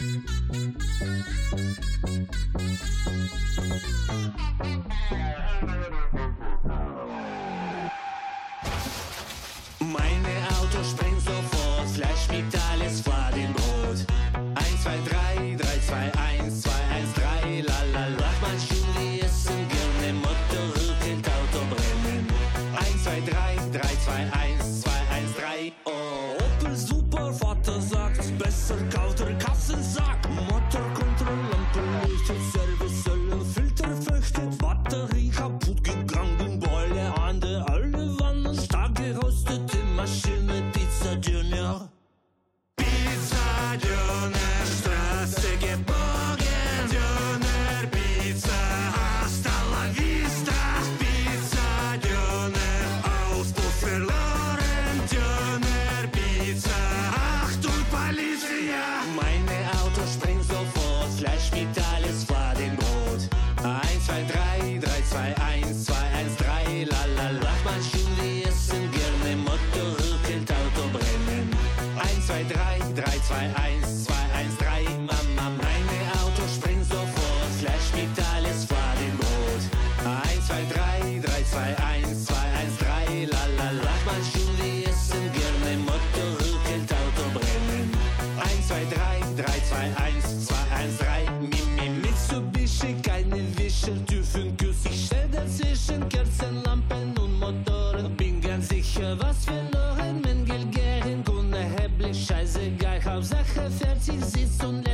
Meine Auto springt sofort, gleich mit alles vor dem Brot. 1, 2, 3, 3, 2, 1, 2, 1, 3, la la la. Mein Schuli essen gerne, Motto rückelt Auto brennen. 1, 2, 3, 3, 2, 1, 2, 1, 3, oh. Opel Super, Vater sagt, besser kauter service solo 1, 2, 3, 3, 2, 1, 2, 1, 3, Mama, meine Auto springt sofort, Flash gibt alles vor dem Brot. 1, 2, 3, 3, 2, 1, 2, 1, 3, la la la, mein Schuri essen gerne, Motto rückelt, Auto brennen. 1, 2, 3, 3, 2, 1, 2, 1, 3, Mimi, Mitsubishi, keine Wische, dürfen küssen, ich stell dazwischen Kerzen, Lampen und Motoren, bin ganz sicher, was wir Hauptsache fertig sitzt und